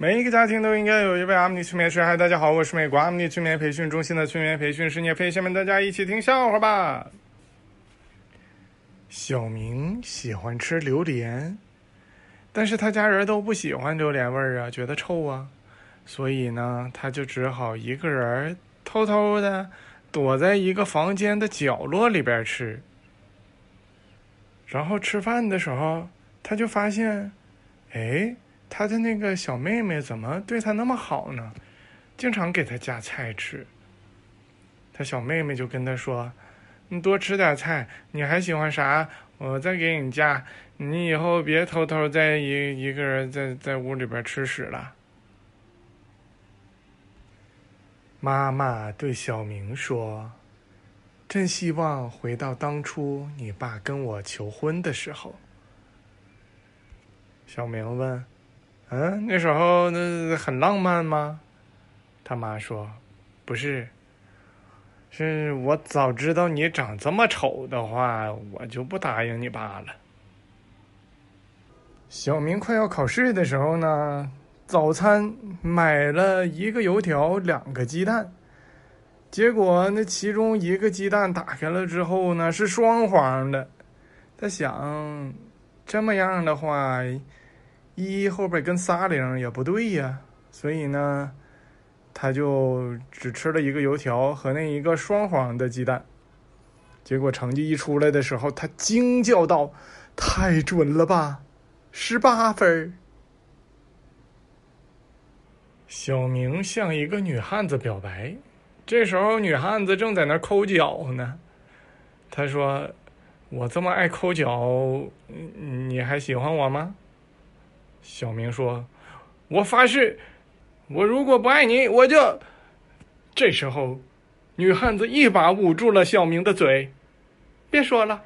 每一个家庭都应该有一位阿姆尼催眠师。嗨，大家好，我是美国阿姆尼催眠培训中心的催眠培训师聂飞。下面大家一起听笑话吧。小明喜欢吃榴莲，但是他家人都不喜欢榴莲味儿啊，觉得臭啊，所以呢，他就只好一个人偷偷的躲在一个房间的角落里边吃。然后吃饭的时候，他就发现，哎。他的那个小妹妹怎么对他那么好呢？经常给他夹菜吃。他小妹妹就跟他说：“你多吃点菜，你还喜欢啥？我再给你夹。你以后别偷偷在一一个人在在屋里边吃屎了。”妈妈对小明说：“真希望回到当初你爸跟我求婚的时候。”小明问。嗯，那时候那很浪漫吗？他妈说：“不是，是我早知道你长这么丑的话，我就不答应你爸了。”小明快要考试的时候呢，早餐买了一个油条，两个鸡蛋，结果那其中一个鸡蛋打开了之后呢，是双黄的。他想，这么样的话。一后边跟仨零也不对呀，所以呢，他就只吃了一个油条和那一个双黄的鸡蛋。结果成绩一出来的时候，他惊叫道：“太准了吧，十八分！”小明向一个女汉子表白，这时候女汉子正在那抠脚呢。他说：“我这么爱抠脚，你还喜欢我吗？”小明说：“我发誓，我如果不爱你，我就……”这时候，女汉子一把捂住了小明的嘴，“别说了。”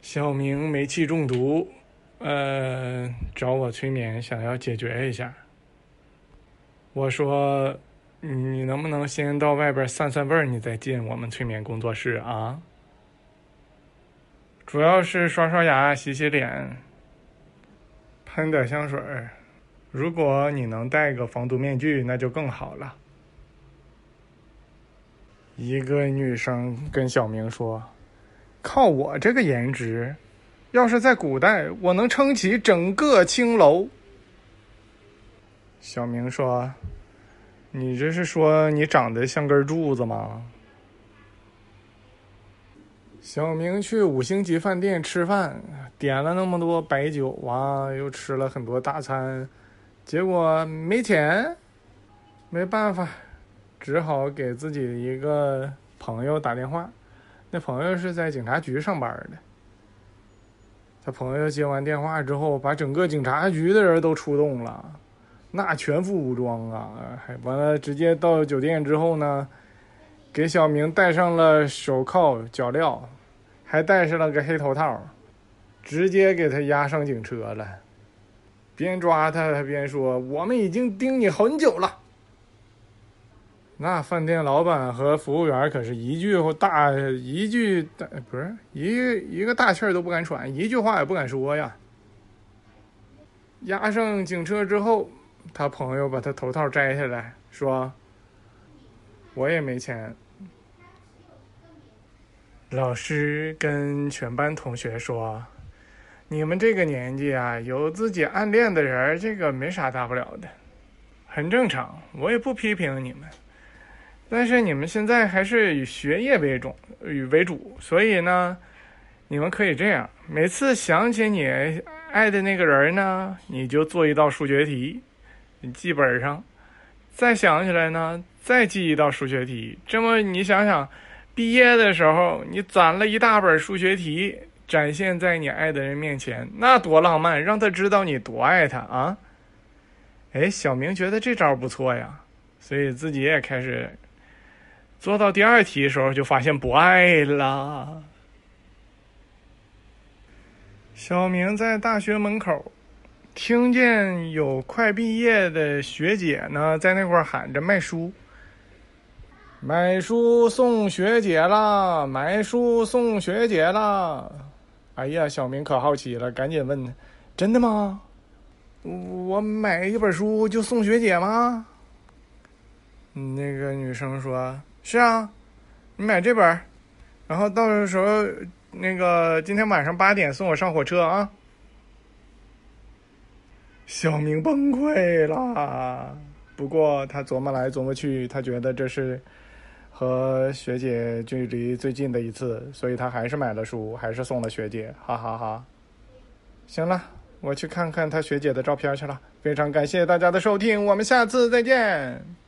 小明煤气中毒，呃，找我催眠，想要解决一下。我说：“你能不能先到外边散散味儿，你再进我们催眠工作室啊？”主要是刷刷牙、洗洗脸、喷点香水儿。如果你能戴个防毒面具，那就更好了。一个女生跟小明说：“靠我这个颜值，要是在古代，我能撑起整个青楼。”小明说：“你这是说你长得像根柱子吗？”小明去五星级饭店吃饭，点了那么多白酒啊，又吃了很多大餐，结果没钱，没办法，只好给自己一个朋友打电话。那朋友是在警察局上班的。他朋友接完电话之后，把整个警察局的人都出动了，那全副武装啊，还完了，直接到酒店之后呢。给小明戴上了手铐脚镣，还戴上了个黑头套，直接给他押上警车了。边抓他，他边说：“我们已经盯你很久了。”那饭店老板和服务员可是一句大一句大不是一一个大气儿都不敢喘，一句话也不敢说呀。押上警车之后，他朋友把他头套摘下来说：“我也没钱。”老师跟全班同学说：“你们这个年纪啊，有自己暗恋的人，这个没啥大不了的，很正常。我也不批评你们，但是你们现在还是以学业为重，以为主。所以呢，你们可以这样：每次想起你爱的那个人呢，你就做一道数学题，你记本上；再想起来呢，再记一道数学题。这么你想想。”毕业的时候，你攒了一大本数学题，展现在你爱的人面前，那多浪漫，让他知道你多爱他啊！哎，小明觉得这招不错呀，所以自己也开始做到第二题的时候，就发现不爱了。小明在大学门口，听见有快毕业的学姐呢，在那块喊着卖书。买书送学姐啦！买书送学姐啦！哎呀，小明可好奇了，赶紧问：“真的吗？”我买一本书就送学姐吗？那个女生说：“是啊，你买这本，然后到时候那个今天晚上八点送我上火车啊。”小明崩溃了。不过他琢磨来琢磨去，他觉得这是和学姐距离最近的一次，所以他还是买了书，还是送了学姐，哈哈哈。行了，我去看看他学姐的照片去了。非常感谢大家的收听，我们下次再见。